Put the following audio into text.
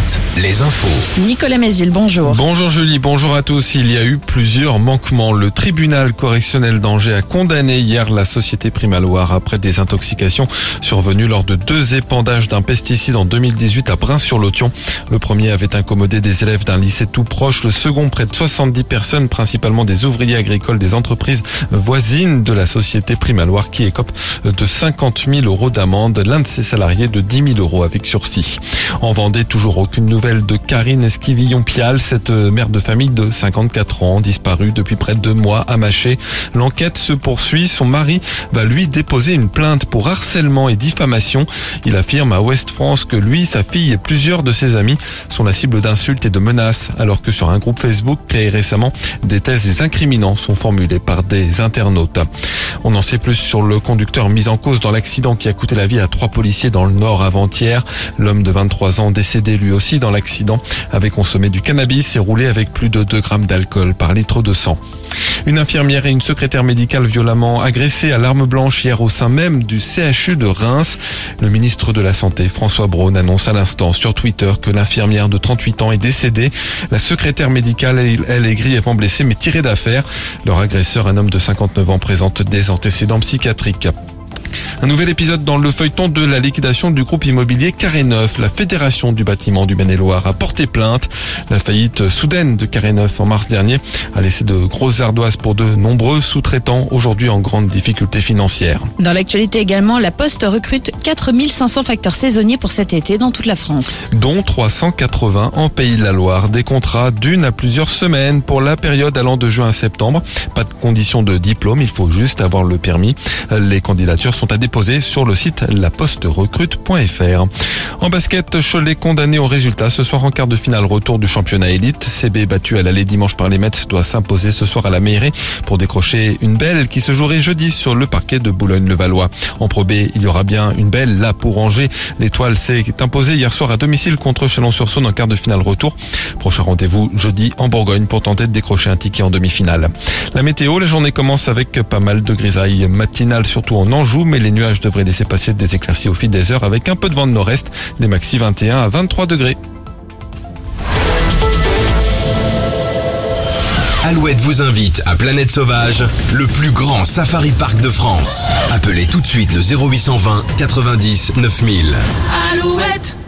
Alouette, les infos. Nicolas Mézil, bonjour. Bonjour Julie, bonjour à tous. Il y a eu plusieurs manquements. Le tribunal correctionnel d'Angers a condamné hier la société Primaloire après des intoxications survenues lors de deux épandages d'un pesticide en 2018 à Brun-sur-Lotion. Le premier avait incommodé des élèves d'un lycée tout proche, le second près de 70 personnes, principalement des ouvriers agricoles des entreprises voisines de la société Primaloire qui écope de 50 000 euros d'amende, l'un de ses salariés de 10 000 euros avec sursis. En Vendée, toujours aucune nouvelle de Karine Esquivillon-Pial, cette mère de famille de 54 ans, disparue depuis près de deux mois à Maché. L'enquête se poursuit. Son mari va lui déposer une plainte pour harcèlement et diffamation. Il affirme à Ouest France que lui, sa fille et plusieurs de ses amis sont la cible d'insultes et de menaces, alors que sur un groupe Facebook créé récemment, des thèses incriminants sont formulées par des internautes. On en sait plus sur le conducteur mis en cause dans l'accident qui a coûté la vie à trois policiers dans le Nord avant-hier. L'homme de 23 ans décédé lui aussi dans l'accident avait consommé du cannabis et roulé avec plus de 2 grammes d'alcool par litre de sang. Une infirmière et une secrétaire médicale violemment agressées à l'arme blanche hier au sein même du CHU de Reims. Le ministre de la Santé, François Braun, annonce à l'instant sur Twitter que l'infirmière de 38 ans est décédée. La secrétaire médicale, elle, est grièvement blessée mais tirée d'affaire. Leur agresseur, un homme de 59 ans, présente des antécédents psychiatriques. Un nouvel épisode dans le feuilleton de la liquidation du groupe immobilier Carré Neuf. La fédération du bâtiment du Maine-et-Loire a porté plainte. La faillite soudaine de Carré Neuf en mars dernier a laissé de grosses ardoises pour de nombreux sous-traitants aujourd'hui en grande difficulté financière. Dans l'actualité également, la Poste recrute 4500 facteurs saisonniers pour cet été dans toute la France. Dont 380 en Pays de la Loire. Des contrats d'une à plusieurs semaines pour la période allant de juin à septembre. Pas de condition de diplôme, il faut juste avoir le permis. Les candidatures sont à déposer sur le site laposterecrute.fr. En basket, Cholet condamné au résultat ce soir en quart de finale retour du championnat élite. CB battu à l'aller dimanche par les Mets doit s'imposer ce soir à la mairie pour décrocher une belle qui se jouerait jeudi sur le parquet de Boulogne-le-Valois. En Pro B, il y aura bien une belle là pour Angers. L'étoile s'est imposée hier soir à domicile contre Chalon-sur-Saône en quart de finale retour. Prochain rendez-vous jeudi en Bourgogne pour tenter de décrocher un ticket en demi-finale. La météo, la journée commence avec pas mal de grisailles matinales, surtout en Anjou, mais les nuages devraient laisser passer des éclaircies au fil des heures avec un peu de vent de nord-est, les maxi 21 à 23 degrés. Alouette vous invite à Planète Sauvage, le plus grand safari park de France. Appelez tout de suite le 0820 90 9000. Alouette